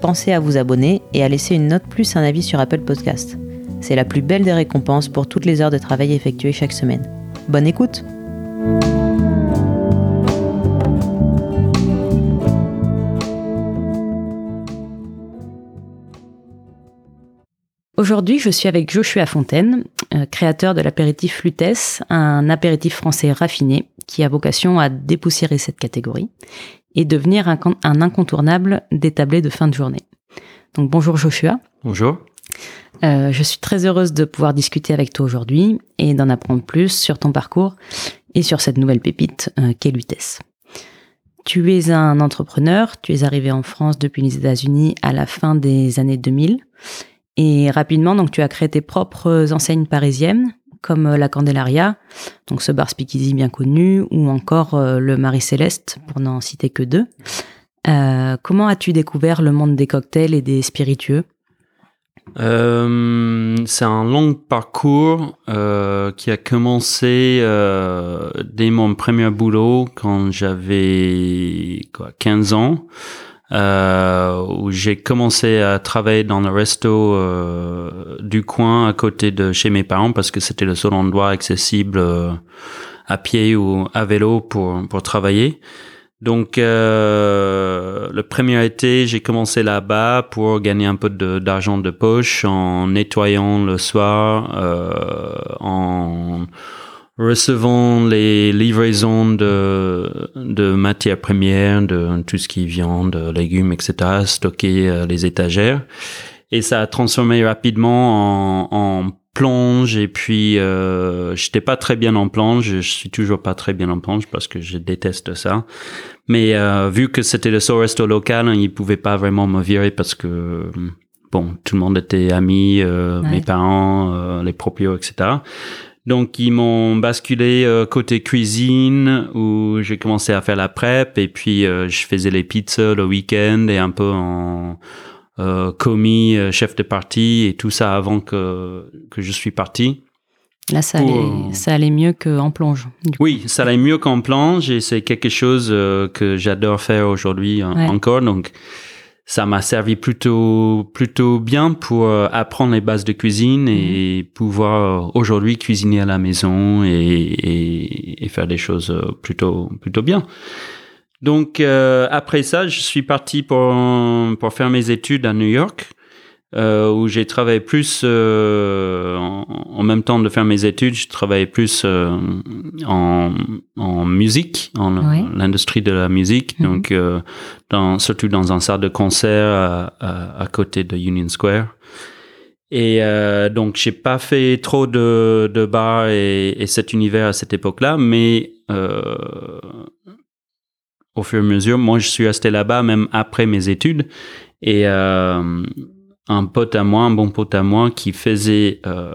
pensez à vous abonner et à laisser une note plus un avis sur Apple Podcast. C'est la plus belle des récompenses pour toutes les heures de travail effectuées chaque semaine. Bonne écoute Aujourd'hui, je suis avec Joshua Fontaine, euh, créateur de l'apéritif Lutèce, un apéritif français raffiné qui a vocation à dépoussiérer cette catégorie et devenir un, un incontournable des tablés de fin de journée. Donc bonjour Joshua. Bonjour. Euh, je suis très heureuse de pouvoir discuter avec toi aujourd'hui et d'en apprendre plus sur ton parcours et sur cette nouvelle pépite euh, qu'est Lutèce. Tu es un entrepreneur, tu es arrivé en France depuis les États-Unis à la fin des années 2000 et rapidement, donc, tu as créé tes propres enseignes parisiennes, comme euh, la Candelaria, donc ce bar speakeasy bien connu, ou encore euh, le Marie Céleste, pour n'en citer que deux. Euh, comment as-tu découvert le monde des cocktails et des spiritueux? C'est un long parcours qui a commencé dès mon premier boulot quand j'avais 15 ans euh, où j'ai commencé à travailler dans le resto euh, du coin à côté de chez mes parents parce que c'était le seul endroit accessible euh, à pied ou à vélo pour pour travailler. Donc euh, le premier été, j'ai commencé là-bas pour gagner un peu d'argent de, poche en nettoyant le soir, en recevant les livraisons de, de matières premières, de tout ce qui est viande, légumes, etc., stocker euh, les étagères. Et ça a transformé rapidement en, en plonge et puis euh, j'étais pas très bien en plonge, je suis toujours pas très bien en plonge parce que je déteste ça. Mais euh, vu que c'était le seul resto local, hein, ils pouvaient pas vraiment me virer parce que bon, tout le monde était amis, euh, mes parents, euh, les proprios, etc. Donc ils m'ont basculé euh, côté cuisine où j'ai commencé à faire la prep et puis euh, je faisais les pizzas le week-end et un peu en euh, commis, chef de partie et tout ça avant que que je suis parti. Là, ça, allait, ça allait mieux qu'en plonge. Oui, ça allait mieux qu'en plonge et c'est quelque chose que j'adore faire aujourd'hui ouais. encore. Donc, ça m'a servi plutôt plutôt bien pour euh, apprendre les bases de cuisine et mmh. pouvoir euh, aujourd'hui cuisiner à la maison et, et, et, faire des choses euh, plutôt plutôt bien. Donc euh, après ça, je suis parti pour pour faire mes études à New York euh, où j'ai travaillé plus euh, en, en, même temps de faire mes études, je travaillais plus euh, en, en musique, en oui. l'industrie de la musique, mm -hmm. donc dans, surtout dans un salle de concert à, à, à côté de Union Square. Et donc j'ai pas fait trop de, de bars et, et cet univers à cette époque-là, mais au fur et à mesure, moi je suis resté là-bas même après mes études et un pote à moi, un bon pote à moi, qui faisait euh,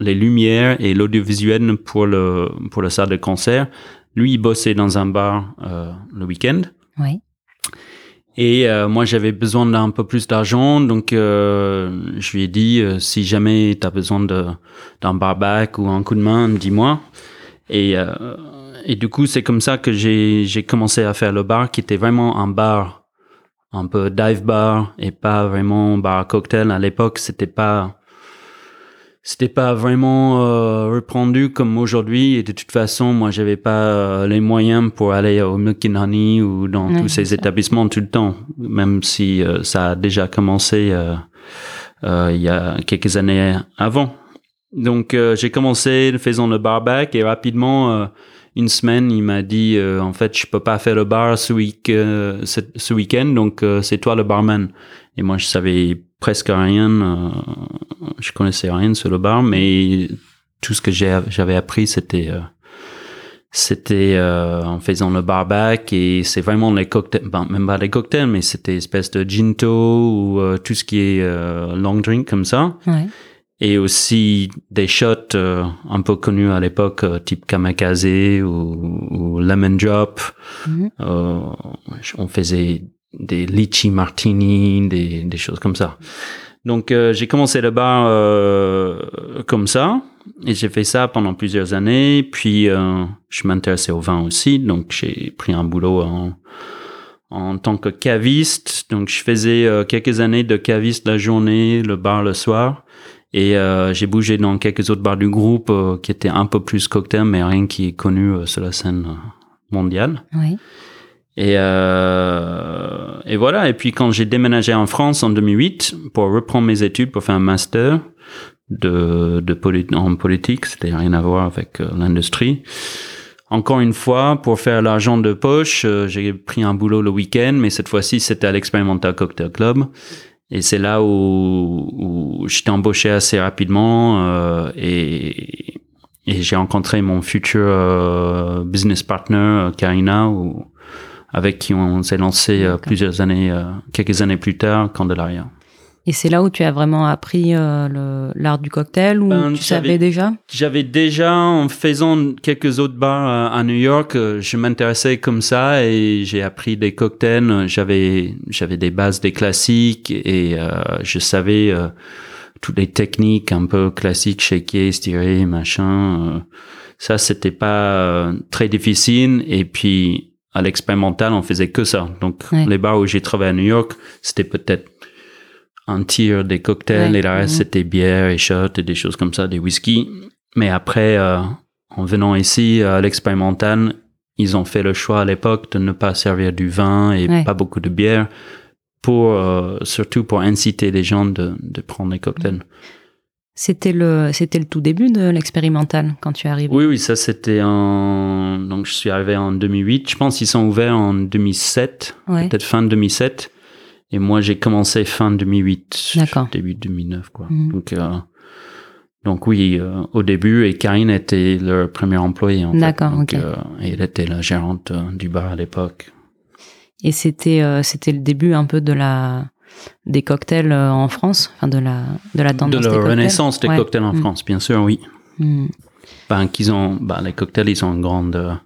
les lumières et l'audiovisuel pour le pour le salle de concert. Lui, il bossait dans un bar euh, le week-end. Oui. Et euh, moi, j'avais besoin d'un peu plus d'argent, donc euh, je lui ai dit euh, si jamais tu as besoin de d'un barback ou un coup de main, dis-moi. Et euh, et du coup, c'est comme ça que j'ai j'ai commencé à faire le bar, qui était vraiment un bar un peu dive bar et pas vraiment bar à cocktail. À l'époque, c'était pas c'était pas vraiment euh, répandu comme aujourd'hui. Et de toute façon moi j'avais pas euh, les moyens pour aller au Milk Honey ou dans oui, tous ces établissements tout le temps. Même si euh, ça a déjà commencé euh, euh, il y a quelques années avant. Donc euh, j'ai commencé faisant le barback et rapidement une semaine, il m'a dit euh, en fait je peux pas faire le bar ce week euh, ce, week-end donc euh, c'est toi le barman. Et moi je savais presque rien, euh, je connaissais rien sur le bar, mais tout ce que j'avais appris c'était c'était euh, en faisant le barbac et c'est vraiment les cocktails, ben, même pas les cocktails, mais c'était espèce de ginto ou euh, tout ce qui est euh, long drink comme ça. Ouais. Et aussi des shots euh, un peu connus à l'époque, euh, type kamikaze ou, ou lemon drop. Mhm. Euh, on faisait des litchi martini, des, des choses comme ça. Donc euh, j'ai commencé le bar euh, comme ça et j'ai fait ça pendant plusieurs années. Puis euh, je m'intéressais au vin aussi, donc j'ai pris un boulot en en tant que caviste. Donc je faisais quelques années de caviste la journée, le bar le soir. Et euh, j'ai bougé dans quelques autres bars du groupe euh, qui étaient un peu plus cocktail, mais rien qui est connu euh, sur la scène euh, mondiale. Oui. Et, euh, et voilà. Et puis quand j'ai déménagé en France en 2008 pour reprendre mes études pour faire un master de, de poli- en politique, c'était rien à voir avec l'industrie. Encore une fois, pour faire l'argent de poche, j'ai pris un boulot le week-end, mais cette fois-ci c'était à l'Experimental Cocktail Club. Et c'est là où, où j'étais embauché assez rapidement euh, et, et j'ai rencontré mon futur euh, business partner euh, Karina, où, avec qui on s'est lancé euh, plusieurs années, euh, quelques années plus tard, Candelaria. Et c'est là où tu as vraiment appris euh, l'art du cocktail ou Ben, tu savais déjà? J'avais déjà, en faisant quelques autres bars euh, à New York, euh, je m'intéressais comme ça et j'ai appris des cocktails. J'avais, j'avais des bases des classiques et euh, je savais euh, toutes les techniques un peu classiques, shaker, stirrer, machin. ça, c'était pas très difficile. Et puis, à l'expérimental, on faisait que ça. Donc, Ouais. les bars où j'ai travaillé à New York, c'était peut-être un tir des cocktails Ouais. et le reste c'était bière et shots et des choses comme ça, des whisky. Mais après, euh, en venant ici à l'expérimental, ils ont fait le choix à l'époque de ne pas servir du vin et Ouais. pas beaucoup de bière pour euh, surtout pour inciter les gens de, de prendre des cocktails. C'était le, c'était le tout début de l'expérimental quand tu arrives. Oui, oui, ça c'était en donc je suis arrivé en 2008. Je pense qu'ils sont ouverts en 2007, Ouais. peut-être fin 2007. Et moi j'ai commencé fin 2008, D'accord. début 2009 quoi. Mhm. Donc euh, donc oui, euh, au début et Karine était leur premier employé en fait. D'accord, ok. euh, et elle était la gérante euh, du bar à l'époque. Et c'était, c'était le début un peu de la, des cocktails en France, enfin de la, de la De tendance des la cocktails. renaissance des Ouais. cocktails en Mhm. France, bien sûr, oui. Hmm. Ben, qu'ils ont, ben, les cocktails, ils ont une grande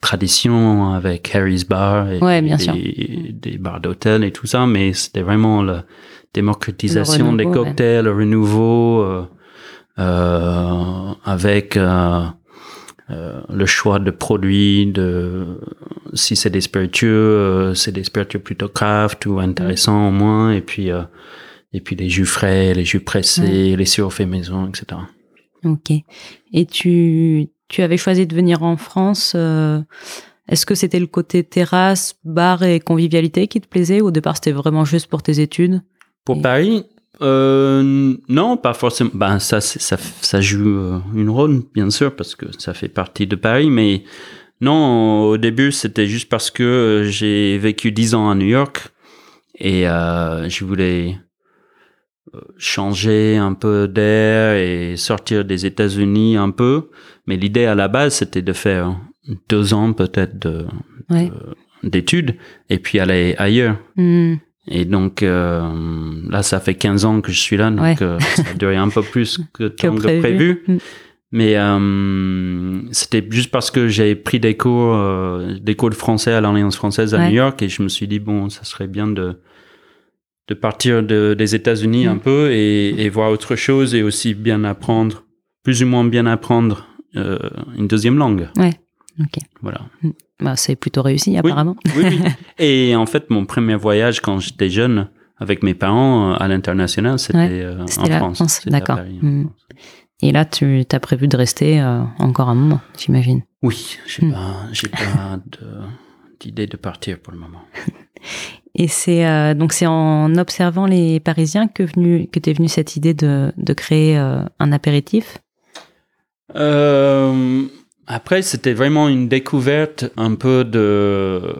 tradition avec Harry's Bar et, Ouais, bien des, bars d'hôtel et tout ça, mais c'était vraiment la démocratisation des cocktails, le renouveau, euh, euh, avec euh, le choix de produits, de si c'est des spiritueux, c'est des spiritueux plutôt craft ou intéressants au moins, et puis et puis les jus frais, les jus pressés, les sirops faits maison, etc. Ok. Et tu, tu avais choisi de venir en France. euh, Est-ce que c'était le côté terrasse, bar et convivialité qui te plaisait ou au départ c'était vraiment juste pour tes études? Pour Et- Paris, euh, non, pas forcément. Ben ça, ça, ça joue euh, une rôle, bien sûr, parce que ça fait partie de Paris. Mais non, au début, c'était juste parce que j'ai vécu dix ans à New York et euh, je voulais changer un peu d'air et sortir des États-Unis un peu. Mais l'idée à la base, c'était de faire deux ans peut-être de Ouais. d'études et puis aller ailleurs. Hmm. Et donc euh, là, ça fait 15 ans que je suis là, donc Ouais. euh, ça a duré un peu plus que, Que temps prévu. prévu. Mm. Mais euh, c'était juste parce que j'ai pris des cours, des cours de français à l'Alliance française à Ouais. New York et je me suis dit bon, ça serait bien de de partir de, des États-Unis Mm. un peu et, et voir autre chose et aussi bien apprendre, plus ou moins bien apprendre euh, une deuxième langue. Ok. Voilà. Bah, c'est plutôt réussi apparemment. Oui, oui. Et en fait, mon premier voyage quand j'étais jeune avec mes parents euh, à l'international, c'était Ouais, euh, en la France. France, d'accord. France. Et là, tu as prévu de rester euh, encore un moment, j'imagine. Oui, j'ai Hmm. pas, j'ai pas de- d'idée de partir pour le moment. Et c'est euh, donc c'est en observant les Parisiens que venu que t'es venu cette idée de, de créer euh, un apéritif? Euh, après, c'était vraiment une découverte un peu de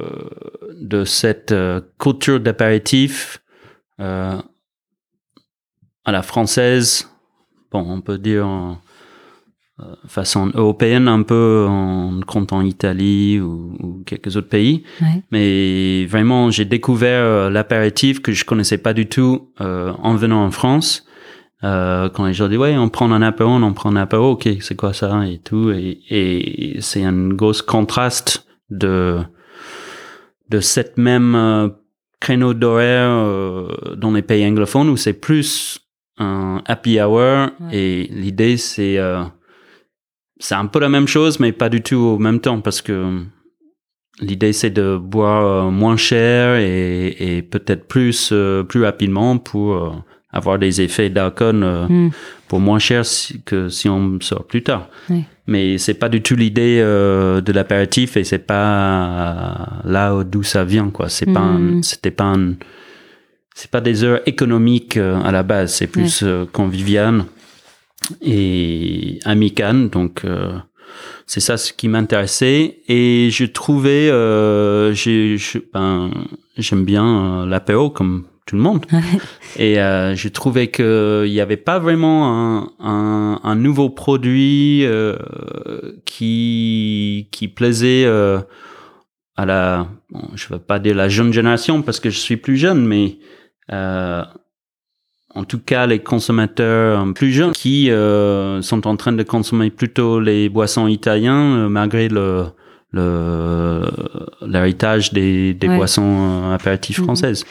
de cette culture d'apéritif euh, à la française. Bon, on peut dire en- façon européenne un peu en comptant Italie ou, ou quelques autres pays. Ouais. Mais vraiment, j'ai découvert euh, l'apéritif que je connaissais pas du tout euh, en venant en France. Euh, quand les gens disent ouais, on prend un apéro, on prend un apéro, ok, c'est quoi ça et tout. Et, et c'est un gros contraste de de cette même euh, créneau d'horaire euh, dans les pays anglophones où c'est plus un happy hour et l'idée c'est euh, c'est un peu la même chose mais pas du tout au même temps parce que l'idée c'est de boire euh, moins cher et, et peut-être plus euh, plus rapidement pour euh, avoir des effets d'alcool Hmm. pour moins cher si- que si on sort plus tard. Oui. Mais c'est pas du tout l'idée de l'apéritif et c'est pas là où- d'où ça vient quoi. C'est pas Hmm. c'était pas c'est pas des heures économiques à la base, c'est plus euh, convivial et amical donc euh, c'est ça ce qui m'intéressait. Et je trouvais euh, j'ai ben, j'aime bien euh, l'apéro comme tout le monde. Et euh, je trouvais que il y avait pas vraiment un, un, un nouveau produit euh, qui qui plaisait euh, à la bon, je veux pas dire la jeune génération parce que je suis plus jeune mais euh, en tout cas les consommateurs plus jeunes qui euh, sont en train de consommer plutôt les boissons italiens euh, malgré le le l'héritage des, des Ouais. boissons euh, apéritifs Mhm. françaises.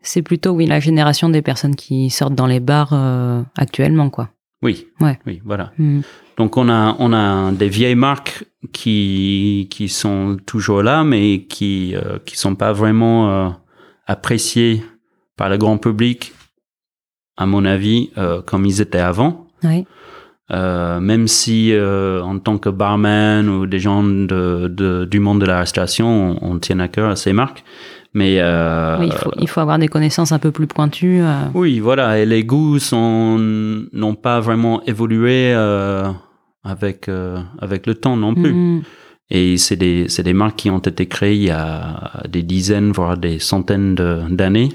C'est plutôt, oui, la génération des personnes qui sortent dans les bars euh, actuellement, quoi. Oui. Ouais. Oui, voilà. Hmm. Donc on a on a des vieilles marques qui qui sont toujours là, mais qui euh, qui sont pas vraiment euh, appréciées par le grand public, à mon avis, euh, comme ils étaient avant. Euh, même si euh, en tant que barman ou des gens de, de- du monde de la restauration, on, on tient à cœur à ces marques. Mais euh, Oui, il, faut, il faut avoir des connaissances un peu plus pointues. oui, voilà, et les goûts n'ont pas vraiment évolué avec avec le temps non plus. hmm. Et c'est des marques qui ont été créées il y a des dizaines voire des centaines de- d'années.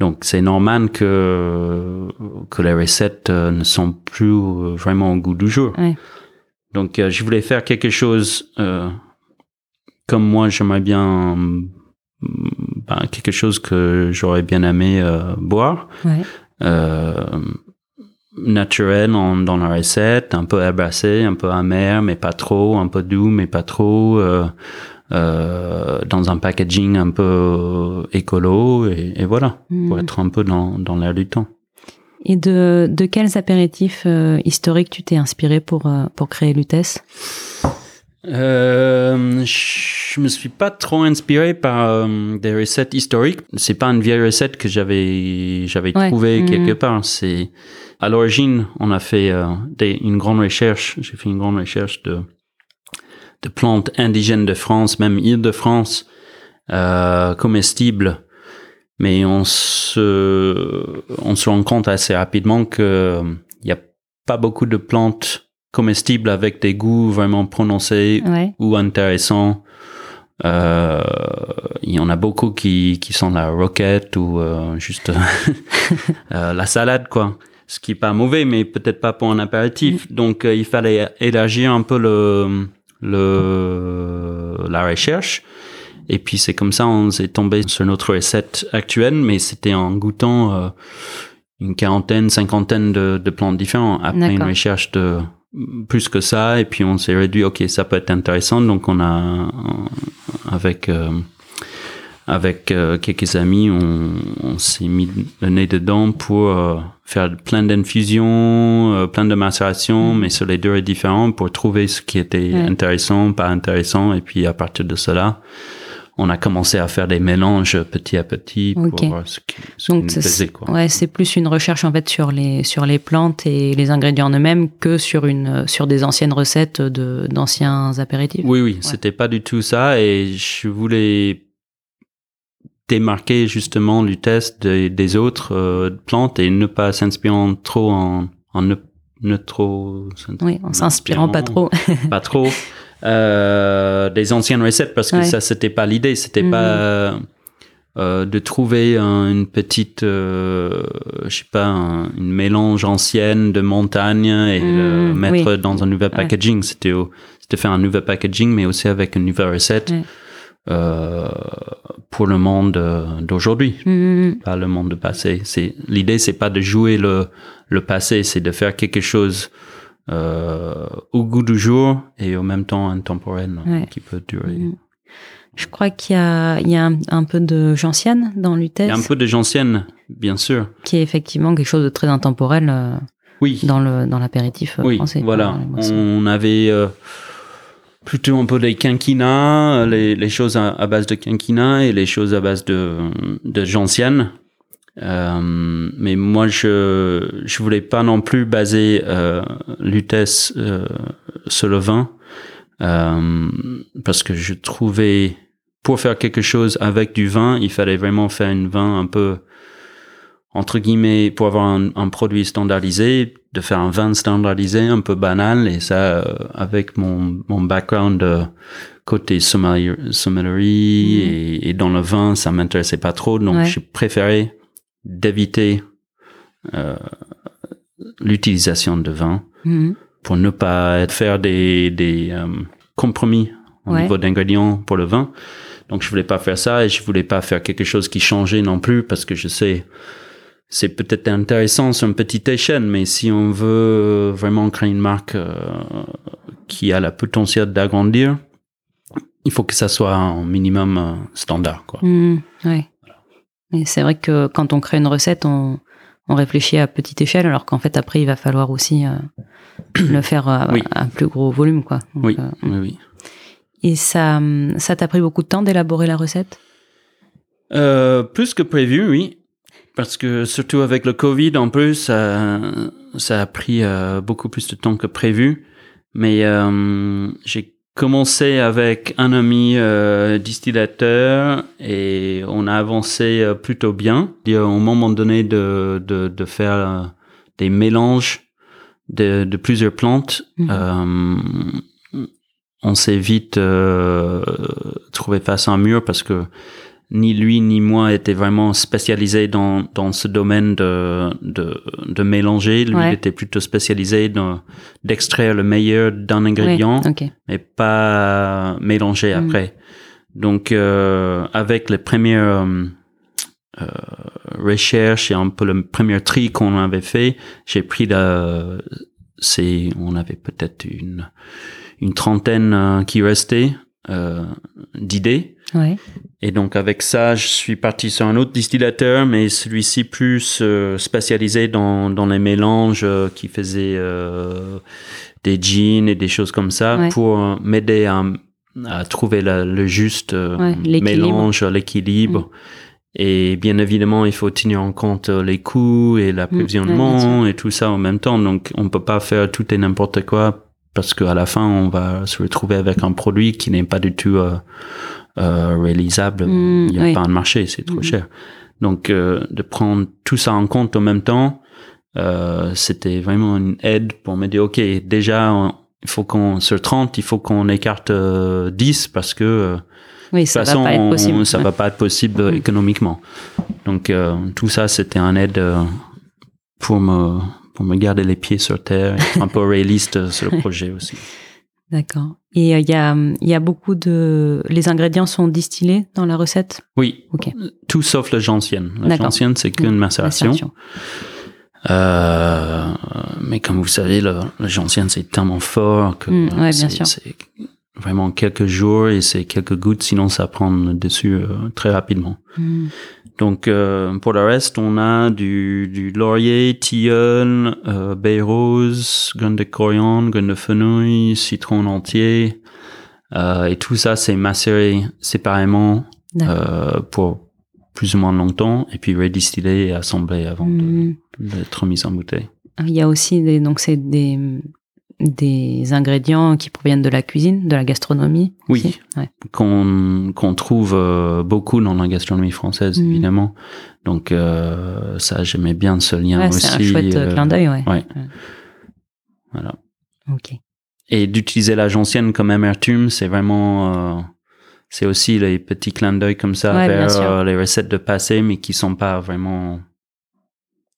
Donc c'est normal que que les recettes euh, ne sont plus euh, vraiment au goût du jour. Ouais. Donc euh, je voulais faire quelque chose euh, comme moi j'aimerais bien mm, ben, quelque chose que j'aurais bien aimé euh, boire Ouais. euh, naturel en- dans la recette, un peu herbacé, un peu amer, mais pas trop, un peu doux, mais pas trop, euh, euh, dans un packaging un peu euh, écolo, et, et voilà, Hmm. pour être un peu dans, dans l'air du temps. Et de, de quels apéritifs euh, historiques tu t'es inspiré pour, pour créer Lutèce? Euh, je me suis pas trop inspiré par euh, des recettes historiques. C'est pas une vieille recette que j'avais j'avais Ouais. trouvée Mhm. quelque part. C'est à l'origine, on a fait euh, des, une grande recherche. J'ai fait une grande recherche de de plantes indigènes de France, même Île-de-France, euh, comestibles. Mais on se on se rend compte assez rapidement que il y a pas beaucoup de plantes comestibles avec des goûts vraiment prononcés Ouais. ou intéressants. Euh, il y en a beaucoup qui, qui sont la roquette ou euh, juste euh, la salade, quoi. Ce qui est pas mauvais, mais peut-être pas pour un apéritif. Donc, euh, il fallait élargir un peu le, le, la recherche. Et puis, c'est comme ça, on s'est tombé sur notre recette actuelle, mais c'était en goûtant euh, une quarantaine, cinquantaine de, de plantes différentes après une recherche de plus que ça. Et puis, on s'est réduit, OK, ça peut être intéressant. Donc, on a, avec, euh, avec euh, quelques amis, on, on s'est mis le nez dedans pour euh, faire plein d'infusions, euh, plein de macérations, mais sur les durées différentes pour trouver ce qui était Ouais. intéressant, pas intéressant. Et puis à partir de cela, on a commencé à faire des mélanges petit à petit pour voir ce qui, ce qui Donc, nous c'est- plaisait. Quoi. ouais, c'est plus une recherche en fait sur les, sur les plantes et les ingrédients en eux-mêmes que sur, une, sur des anciennes recettes de, d'anciens apéritifs. Oui, oui, c'était pas du tout ça. Et je voulais démarquer justement le test des, des autres euh, plantes et ne pas s'inspirant trop en, en ne, ne trop Oui, en s'inspirant pas trop. pas trop euh, des anciennes recettes parce que Ouais. ça c'était pas l'idée c'était Mhm. pas euh, de trouver un- une petite, euh, je sais pas, un- une mélange ancienne de montagne et le Mm, mettre oui. dans un nouvel Ouais. packaging. C'était au- c'était faire un nouvel packaging, mais aussi avec une nouvelle recette Ouais. Euh, pour le monde euh, d'aujourd'hui, Mhm. pas le monde de passé. C'est l'idée, c'est pas de jouer le le passé, c'est de faire quelque chose euh, au goût du jour et en même temps intemporel Ouais. qui peut durer. Je crois qu'il y a, il y a un, un peu de gentiane dans Il l'UTES, y a un peu de gentienne, bien sûr. qui est effectivement quelque chose de très intemporel euh, Oui. dans le dans l'apéritif Oui, français. voilà. On avait euh, plutôt un peu des quinquina, les, les choses à, base de quinquina et les choses à base de, de gentiane. Euh, mais moi, je je voulais pas non plus baser euh, l'UTES euh, sur le vin euh, parce que je trouvais pour faire quelque chose avec du vin, il fallait vraiment faire un vin un peu entre guillemets pour avoir un, un produit standardisé, de faire un vin standardisé un peu banal et ça euh, avec mon mon background de côté sommelier, sommellerie Mhm. et, et dans le vin, ça m'intéressait pas trop, donc Ouais. j'ai préféré d'éviter euh, l'utilisation de vin Mhm. pour ne pas faire des, des euh, compromis au Ouais. niveau d'ingrédients pour le vin. Donc je voulais pas faire ça et je voulais pas faire quelque chose qui changeait non plus parce que je sais c'est peut-être intéressant sur une petite échelle, mais si on veut vraiment créer une marque euh, qui a la potentiel d'agrandir, il faut que ça soit un minimum euh, standard. Quoi. Ouais. Et c'est vrai que quand on crée une recette, on, on réfléchit à petite échelle, alors qu'en fait après il va falloir aussi euh, le faire à, Oui. à plus gros volume, quoi. Donc, Oui, oui, oui. Et ça, ça t'a pris beaucoup de temps d'élaborer la recette? Euh, plus que prévu, oui. Parce que surtout avec le Covid, en plus, ça, ça a pris euh, beaucoup plus de temps que prévu. Mais euh, j'ai commencé avec un ami euh, distillateur et on a avancé plutôt bien. Au moment donné de, de, de faire des mélanges de, de plusieurs plantes, euh, on s'est vite trouvé face à un mur parce que ni lui ni moi étaient vraiment spécialisés dans, dans ce domaine de, de, de mélanger. Lui Ouais. était plutôt spécialisé d'extraire le meilleur d'un ingrédient, Ouais, ok. mais pas mélanger Mm. après. Donc, euh, avec les premières euh, euh, recherches et un peu le premier tri qu'on avait fait, j'ai pris la, c'est, on avait peut-être une, une trentaine euh, qui restait euh, d'idées. Ouais. Et donc avec ça, je suis parti sur un autre distillateur, mais celui-ci plus euh, spécialisé dans, dans les mélanges euh, qui faisait euh, des jeans et des choses comme ça Ouais. pour m'aider à, à trouver la- le juste Ouais, mélange, l'équilibre. Et bien évidemment, il faut tenir en compte les coûts et l'approvisionnement et tout ça en même temps. Donc, on peut pas faire tout et n'importe quoi parce qu'à la fin, on va se retrouver avec un produit qui n'est pas du tout euh, euh, réalisable. Mm, Il n'y a oui. pas un marché, c'est trop Mhm. cher. Donc, euh, de prendre tout ça en compte en même temps, euh, c'était vraiment une aide pour me dire, OK, déjà, il faut qu'on, sur 30, il faut qu'on écarte euh, 10 parce que euh, Oui, de toute façon, va pas être on- possible. ça Ouais. va pas être possible euh, Mm. économiquement. Donc euh, tout ça, c'était un aide euh, pour me pour me garder les pieds sur terre, être un peu réaliste euh, sur le projet aussi. D'accord. Et euh, il y, a, il y a beaucoup de... Les ingrédients sont distillés dans la recette? Oui, Ok. tout sauf la gentienne. La gentienne, c'est qu'une Mm, macération. Euh, mais comme vous savez, le, la gentienne, c'est tellement fort que Mm, ouais, c'est vraiment quelques jours et c'est quelques gouttes, sinon ça prend le dessus euh, très rapidement. Mm. Donc euh, pour le reste, on a du, du laurier, tilleul, euh, baie rose, graines de coriandre, graines de fenouil, citron entier. Euh, et tout ça, c'est macéré séparément euh, pour plus ou moins longtemps et puis redistillé et assemblé avant de- Mm. d'être mis en bouteille. Il y a aussi des, donc c'est des, des ingrédients qui proviennent de la cuisine, de la gastronomie. Oui. Ouais. Qu'on trouve euh, beaucoup dans la gastronomie française, Mm. évidemment. Donc euh, ça, j'aimais bien ce lien Ouais, aussi. c'est un chouette euh, clin d'œil, ouais. ouais. Voilà. Ok. Et d'utiliser la gentienne comme amertume, c'est vraiment c'est aussi les petits clins d'œil comme ça Ouais, vers les recettes de passé, mais qui sont pas vraiment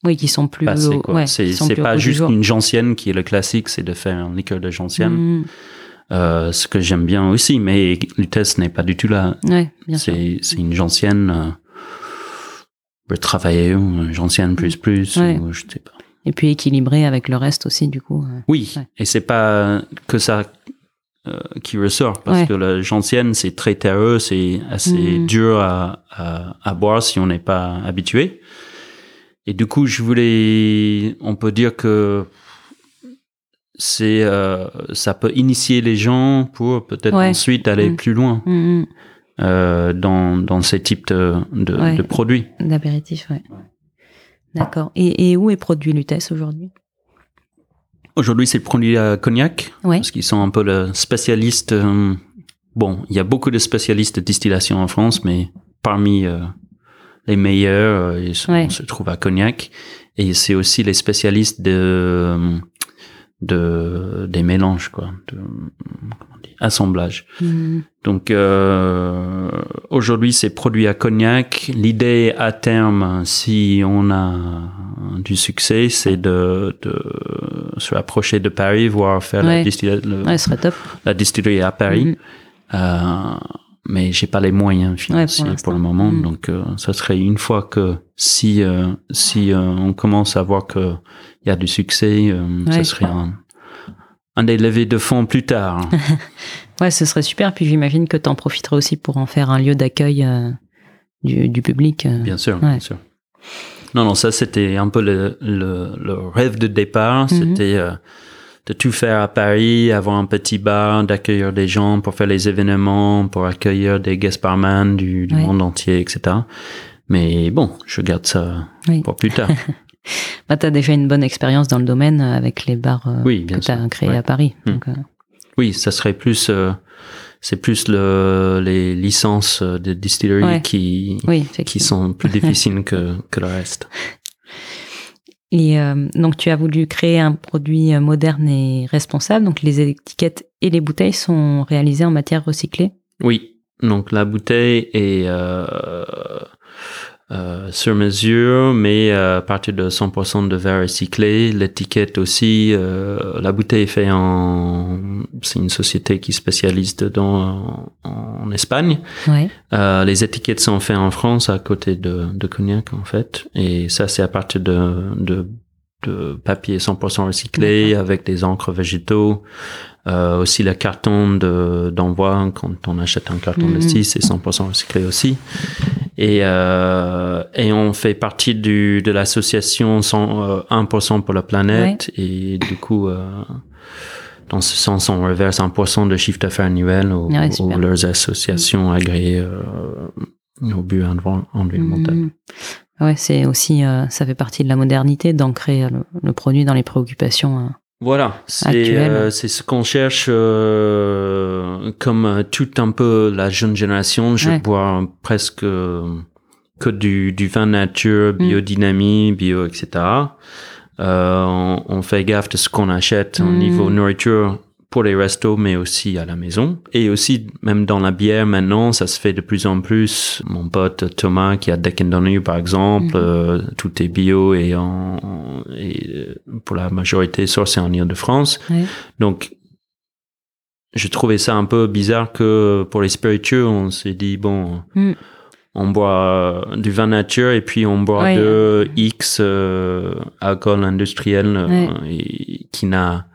Oui, qui sont plus. au- ouais, c'est plus pas juste une gentienne qui est le classique, c'est de faire un liqueur de gentienne. Mm, Euh, ce que j'aime bien aussi, mais Lutèce n'est pas du tout là. ouais, bien sûr. C'est c'est une gentienne euh, retravaillée ou une gentienne plus plus Ouais. ou je sais pas. Et puis équilibré avec le reste aussi, du coup. euh. Oui, Ouais. et c'est pas que ça euh, qui ressort parce que la gentienne c'est très terreux, c'est assez Mhm. dur à, à, à boire si on n'est pas habitué. Et du coup, je voulais, on peut dire que c'est euh, ça peut initier les gens pour peut-être Ouais. ensuite aller Mhm. plus loin Mm, mm. euh, dans dans ces types de de, Ouais. de produits. D'apéritif, ouais. D'accord. Et, et où est produit Lutèce aujourd'hui? Aujourd'hui, c'est produit à Cognac. Parce qu'ils sont un peu le spécialiste. euh, bon, il y a beaucoup de spécialistes de distillation en France, mais parmi les meilleurs, euh, ils sont- Ouais. se trouvent à Cognac. Et c'est aussi les spécialistes de, de des mélanges, quoi, de on dit, assemblage. Mm, Donc euh, aujourd'hui, c'est produit à Cognac. L'idée à terme, si on a du succès, c'est de, de se rapprocher de Paris, voire faire la, Ouais. Ouais, distillerie à Paris. Euh, mais j'ai pas les moyens financiers pour, le moment. Mhm. Donc euh, ça serait une fois que si euh, si euh, on commence à voir que il y a du succès, euh, Ouais. ça serait un, un des levées de fonds plus tard. Ouais, ce serait super. Puis j'imagine que tu en profiterais aussi pour en faire un lieu d'accueil du, du public. Bien sûr, Ouais. bien sûr. Non, non, ça c'était un peu le, le, le rêve de départ. Mhm. C'était de tout faire à Paris, avoir un petit bar, d'accueillir des gens pour faire les événements, pour accueillir des guest barman du, du monde entier, etc. Mais bon, je garde ça Oui. pour plus tard. Bah, tu as déjà une bonne expérience dans le domaine euh, avec les bars euh, Oui, que tu as créés Ouais. à Paris. Mm. Donc, euh, Oui, ça serait plus, euh, c'est plus le, les licences de distillerie Ouais. qui, oui, qui sont plus difficiles que, que le reste. Et euh, donc, tu as voulu créer un produit euh, moderne et responsable. Donc, les étiquettes et les bouteilles sont réalisées en matière recyclée. Oui, donc la bouteille est euh, euh, sur mesure, mais euh, à partir de 100% de verre recyclé. L'étiquette aussi, euh, la bouteille est faite en... C'est une société qui spécialise dedans en, en Espagne. Ouais. Euh, les étiquettes sont faites en France à côté de, de Cognac en fait. Et ça c'est à partir de, de, de papier 100% recyclé avec des encres végétaux. Euh, aussi le carton de d'envoi quand on achète un carton de Mhm. 6 c'est 100% recyclé aussi. Et, euh, et on fait partie du, de l'association 100, euh, 1% pour la planète. Et du coup, euh, dans ce sens, on reverse 1% de chiffre d'affaires annuel aux, Ouais, aux leurs associations agréées euh, au but env- environnemental. Mm. Ouais, c'est aussi, euh, ça fait partie de la modernité d'ancrer le, le produit dans les préoccupations. Voilà, c'est euh, c'est ce qu'on cherche euh, comme tout un peu la jeune génération. Je Ouais. bois presque euh, que du, du vin Mm. nature, biodynamie, bio, etc. Euh, on, on fait gaffe de ce qu'on achète au Mm. niveau nourriture pour les restos, mais aussi à la maison. Et aussi, même dans la bière, maintenant, ça se fait de plus en plus. Mon pote Thomas, qui a Deck Donny, par exemple, Mhm. euh, tout est bio et, en, et euh, pour la majorité sourcé en Ile-de-France. Donc, je trouvais ça un peu bizarre que pour les spiritueux, on s'est dit, bon, Mm. on boit du vin nature et puis on boit de X euh, alcool industriel euh, et, qui n'a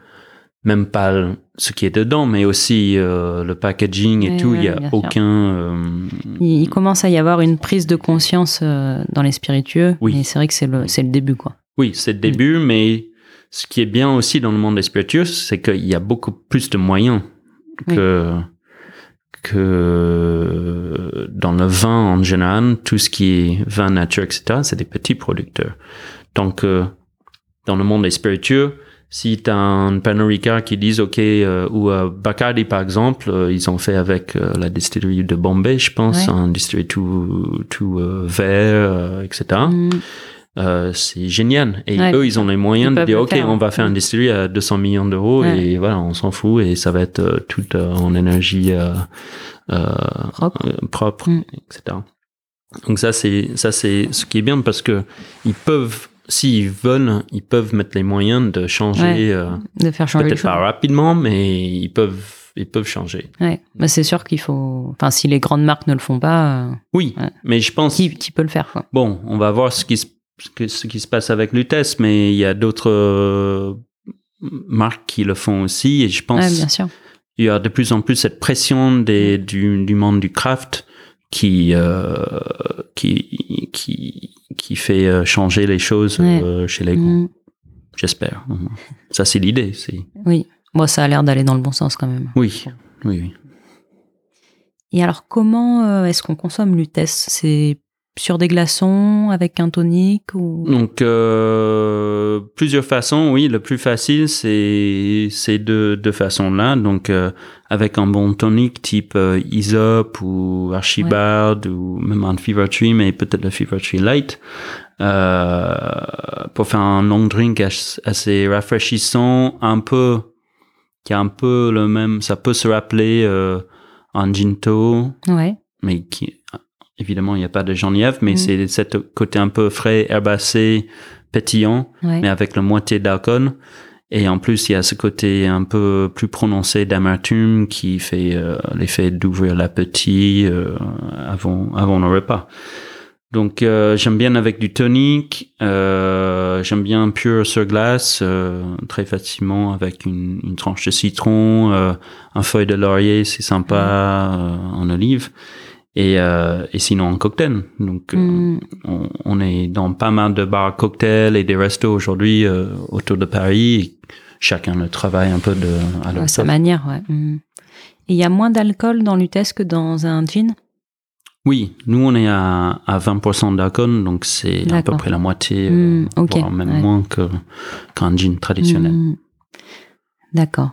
même pas ce qui est dedans, mais aussi euh, le packaging et tout. Il n'y a aucun... euh, Il, il commence à y avoir une prise de conscience euh, dans les spiritueux. Oui. Et c'est vrai que c'est le, c'est le début, quoi. Oui, c'est le début, mais ce qui est bien aussi dans le monde des spiritueux, c'est qu'il y a beaucoup plus de moyens que, que dans le vin en général, tout ce qui est vin nature, etc., c'est des petits producteurs. Donc, dans le monde des spiritueux, si tu as un Pernod Ricard qui disent, OK, euh, ou euh, Bacardi par exemple, euh, ils ont fait avec la distillerie de Bombay, je pense, Ouais. un distillerie tout, tout vert, etc. Mm. c'est génial. Et Ouais. eux, ils ont les moyens Ils de dire, OK, faire, on va hein. faire une distillerie à 200 millions d'euros Ouais. et voilà, on s'en fout et ça va être tout en énergie Propre. propre, Mm. etc. Donc ça, c'est ça, c'est ce qui est bien parce que ils peuvent, s'ils veulent, ils peuvent mettre les moyens de changer. Ouais. euh, De faire changer Peut-être pas rapidement, mais ils peuvent, ils peuvent changer. Ouais. Bah, c'est sûr qu'il faut. Enfin, si les grandes marques ne le font pas, euh, Oui, Ouais. mais je pense. qui, qui peut le faire quoi Bon, on va voir ce qui se, ce qui se passe avec Lutèce, mais il y a d'autres euh, marques qui le font aussi, et je pense Ouais, bien sûr. il y a de plus en plus cette pression des, du, du monde du craft qui euh, qui qui qui fait euh, changer les choses Ouais. euh, chez les grands. Mm. J'espère. Ça c'est l'idée. C'est Oui. Bon, ça a l'air d'aller dans le bon sens quand même. oui, oui, oui. Et alors, comment euh, est-ce qu'on consomme l'utesse C'est sur des glaçons avec un tonique ou Donc euh, plusieurs façons, oui. Le plus facile, c'est ces deux deux façons là. Donc euh, avec un bon tonique type euh, Aesop ou Archibald ou même un Fever Tree, mais peut-être le Fever Tree Light. Euh, pour faire un long drink as- assez rafraîchissant, un peu qui a un peu le même, ça peut se rappeler un ginto, Ouais. mais qui évidemment il n'y a pas de genièvre, mais Mm. c'est cet côté un peu frais, herbacé, pétillant, Ouais. mais avec la moitié d'alcool. Et en plus, il y a ce côté un peu plus prononcé d'amertume qui fait euh, l'effet d'ouvrir l'appétit euh, avant avant le repas. Donc euh, j'aime bien avec du tonic, euh, j'aime bien pur sur glace, très facilement avec une, une tranche de citron, un feuille de laurier, c'est sympa, euh, en olive, et, euh, et sinon en cocktail. Donc euh, Mm. on, on est dans pas mal de bars cocktails et des restos aujourd'hui euh, autour de Paris. chacun le travaille un peu de à sa manière, ouais. Mm. Et il y a moins d'alcool dans l'utesse que dans un gin? Oui, nous on est à, à 20% d'alcool, donc c'est à peu près la moitié, Mm, euh, voire même ouais. moins qu'un gin traditionnel. Mm. D'accord.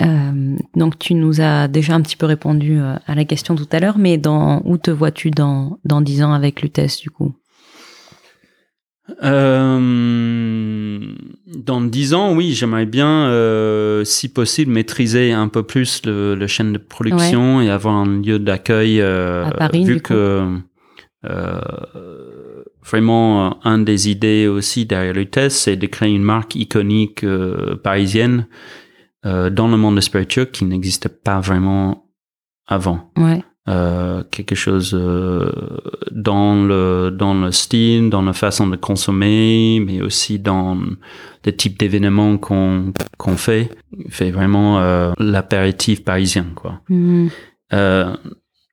Euh, donc tu nous as déjà un petit peu répondu euh, à la question tout à l'heure, mais dans où te vois-tu dans dans dix ans avec l'utesse du coup? Euh, dans 10 ans, oui, j'aimerais bien, euh, si possible, maîtriser un peu plus le, le chaîne de production et avoir un lieu d'accueil. euh, À Paris, vu que vraiment, un des idées aussi derrière le test, c'est de créer une marque iconique parisienne euh, dans le monde des spiritueux qui n'existait pas vraiment avant Ouais. euh, quelque chose euh, dans le dans le style, dans la façon de consommer, mais aussi dans le type d'événements qu'on qu'on fait. fait vraiment euh, l'apéritif parisien, quoi. Mm. Euh,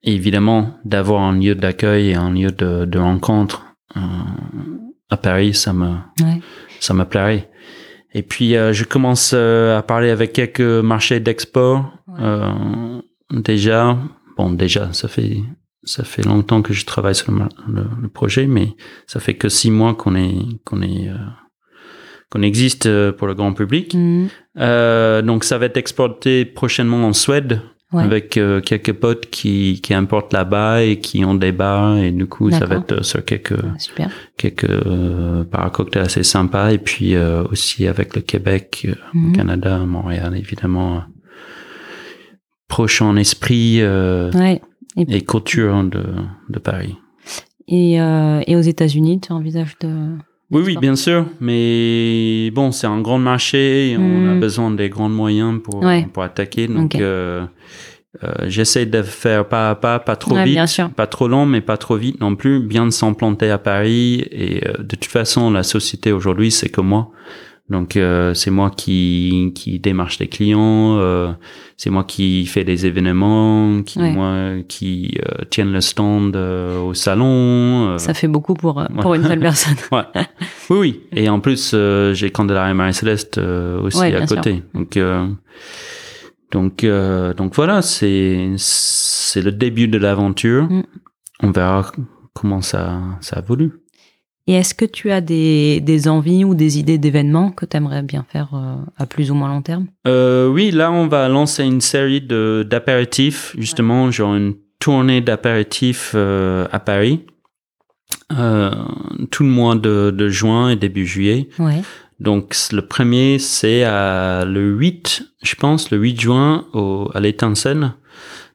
évidemment, d'avoir un lieu d'accueil et un lieu de, de rencontre euh, à Paris, ça me Ouais. ça me plairait. Et puis, euh, je commence euh, à parler avec quelques marchés d'export. Ouais. Euh, déjà, bon, déjà, ça fait ça fait longtemps que je travaille sur le, mar- le- le projet, mais ça fait que six mois qu'on est qu'on est euh, qu'on existe euh, pour le grand public. Mm. Euh, donc, ça va être exporté prochainement en Suède Ouais. avec euh, quelques potes qui qui importent là-bas et qui ont des bars et du coup, ça va être euh, sur quelques Super. quelques euh, paracocktails assez sympas et puis euh, aussi avec le Québec, euh, Mhm. le Canada, Montréal évidemment proche en esprit Ouais. et culture de, de Paris. Et, et aux États-Unis, tu envisages de. Oui, oui, bien sûr, mais bon, c'est un grand marché, on a Mhm. besoin des grands moyens pour, Ouais. pour attaquer, donc euh, euh, j'essaie de faire pas à pas, pas trop Ouais, vite, bien sûr. pas trop long, mais pas trop vite non plus, bien de s'implanter à Paris, et euh, de toute façon, la société aujourd'hui, c'est que moi, donc euh, c'est moi qui, qui démarche les clients, euh, c'est moi qui fais des événements, qui Ouais. moi qui euh, tienne le stand euh, au salon. euh, Ça fait beaucoup pour, euh, Ouais. pour une seule personne. Ouais. Oui, oui. Et en plus, euh, j'ai Candelaria et Marie-Céleste euh, aussi à bien sûr. côté. Donc, euh, donc, euh, donc voilà, c'est c'est le début de l'aventure. Mm. On verra comment ça ça évolue. Et est-ce que tu as des, des envies ou des idées d'événements que tu aimerais bien faire euh, à plus ou moins long terme? Euh, oui, là, on va lancer une série d'apéritifs, justement, genre une tournée d'apéritifs euh, à Paris. euh, tout le mois de, de juin et début juillet. Ouais. Donc le premier, c'est le 8, je pense, le 8 juin au, à l'étincelle.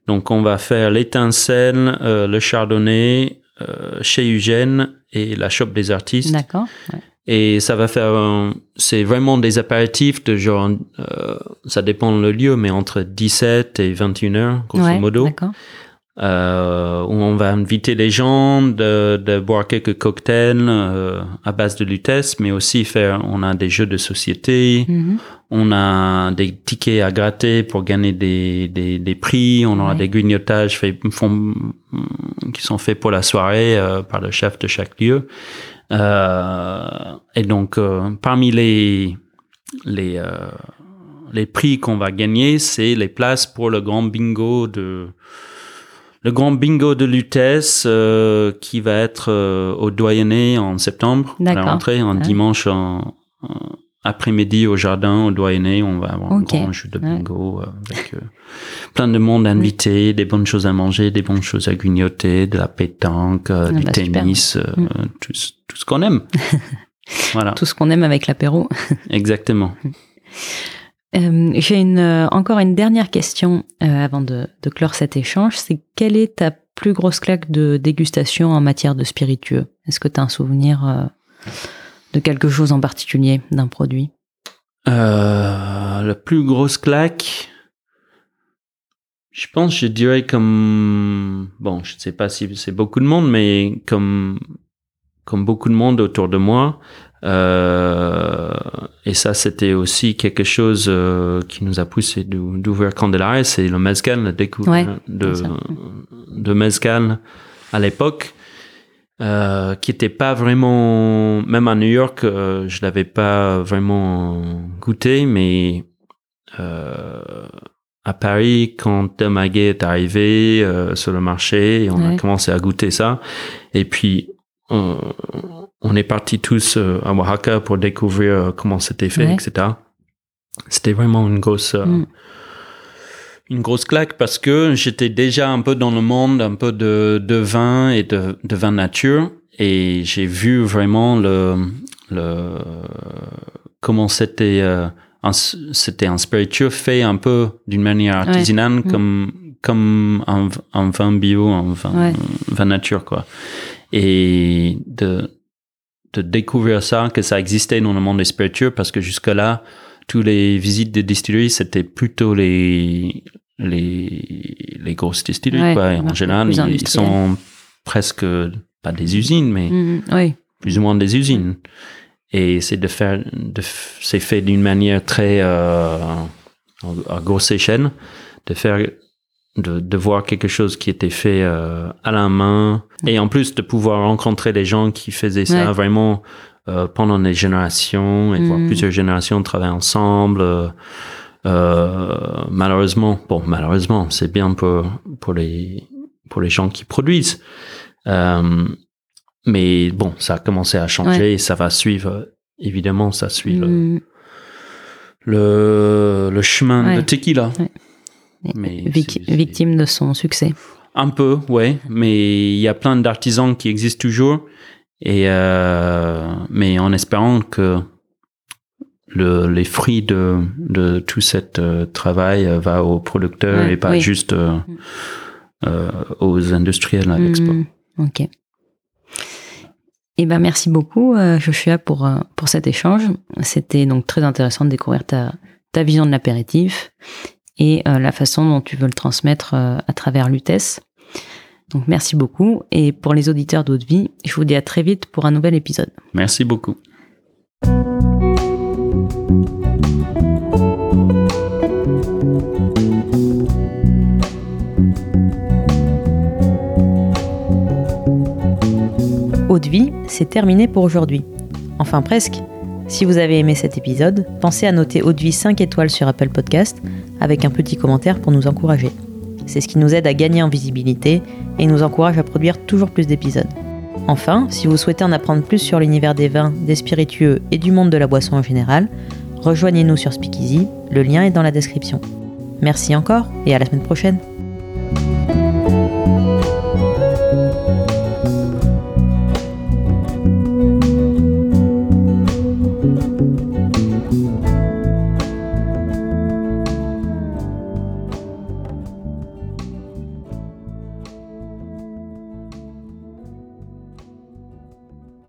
Donc on va faire l'étincelle, le chardonnay chez Eugène et la shop des artistes. D'accord. Ouais. Et ça va faire, un- c'est vraiment des apéritifs de genre, euh, ça dépend le lieu, mais entre 17 et 21 heures, grosso Ouais, modo D'accord. euh, où on va inviter les gens de, de boire quelques cocktails euh, à base de lutèce, mais aussi faire, on a des jeux de société, Mhm. On a des tickets à gratter pour gagner des, des, des prix, on aura Ouais. des grignotages faits, font- qui sont faits pour la soirée euh, par le chef de chaque lieu. Euh, et donc, euh, parmi les, les, euh, les prix qu'on va gagner, c'est les places pour le grand bingo de le grand bingo de Lutèce euh, qui va être au Doyenné en septembre, à la rentrée, un Ouais. dimanche en, en après-midi au jardin au Doyenné. On va avoir Ok. un grand jeu de bingo euh, avec euh, plein de monde invité, des bonnes choses à manger, des bonnes choses à grignoter, de la pétanque, euh, Ah du bah, tennis, euh, Mm. tout, ce- tout ce qu'on aime. voilà, Tout ce qu'on aime avec l'apéro. exactement. Euh, J'ai une, encore une dernière question avant de, de clore cet échange. C'est quelle est ta plus grosse claque de dégustation en matière de spiritueux? Est-ce que tu as un souvenir de quelque chose en particulier, d'un produit? Euh, la plus grosse claque, je pense, je dirais comme bon, je ne sais pas si c'est beaucoup de monde, mais comme comme beaucoup de monde autour de moi. Euh, et ça, c'était aussi quelque chose euh, qui nous a poussé d'ou- d'ouvrir Candelaria, c'est le mezcal, la découverte Ouais, de, de mezcal à l'époque, euh, qui était pas vraiment, même à New York, euh, je l'avais pas vraiment goûté, mais euh, à Paris, quand Demaguet est arrivé euh, sur le marché, on Ouais. a commencé à goûter ça, et puis on, on est partis tous euh, à Oaxaca pour découvrir comment c'était fait, Ouais. etc. C'était vraiment une grosse, euh, Mm. Une grosse claque parce que j'étais déjà un peu dans le monde, un peu de, de vin et de, de vin nature, et j'ai vu vraiment le, le comment c'était euh, un, c'était un spiritueux fait un peu d'une manière artisanale Mm. comme comme un, un vin bio, un vin, Ouais. vin nature quoi. Et de de découvrir ça, que ça existait dans le monde des spiritueux, parce que jusque-là, tous les visites de distilleries, c'était plutôt les, les, les grosses distilleries, Ouais, quoi. En général, ils, sont presque, pas des usines, mais. Oui, plus ou moins des usines. Et c'est de faire, de, c'est fait d'une manière très, euh, à grosse échelle, de faire, de, de voir quelque chose qui était fait euh, à la main, et en plus de pouvoir rencontrer les gens qui faisaient ça Ouais. vraiment euh, pendant des générations, et voir Mhm. plusieurs générations travailler ensemble. euh, euh, malheureusement, bon, malheureusement, c'est bien pour pour les pour les gens qui produisent. Euh, mais bon, ça a commencé à changer Ouais. et ça va suivre. Évidemment, ça suit le, Mhm. le, le chemin Ouais. de Tequila. Ouais. Mais Vic- victime de son succès. Un peu, ouais. Mais il y a plein d'artisans qui existent toujours. Et euh, mais en espérant que le, les fruits de, de tout cet euh, travail euh, va aux producteurs Ouais, et pas oui. juste euh, Mm. aux industriels à l'export. Mhm. Ok. Eh ben merci beaucoup Joshua pour pour cet échange. C'était donc très intéressant de découvrir ta ta vision de l'apéritif et la façon dont tu veux le transmettre à travers l'UTES. Donc merci beaucoup et pour les auditeurs Vie, je vous dis à très vite pour un nouvel épisode. Merci beaucoup. Vie, c'est terminé pour aujourd'hui. Enfin presque. Si vous avez aimé cet épisode, pensez à noter Eau de Vie 5 étoiles sur Apple Podcast avec un petit commentaire pour nous encourager. C'est ce qui nous aide à gagner en visibilité et nous encourage à produire toujours plus d'épisodes. Enfin, si vous souhaitez en apprendre plus sur l'univers des vins, des spiritueux et du monde de la boisson en général, rejoignez-nous sur Speakeasy, le lien est dans la description. Merci encore et à la semaine prochaine.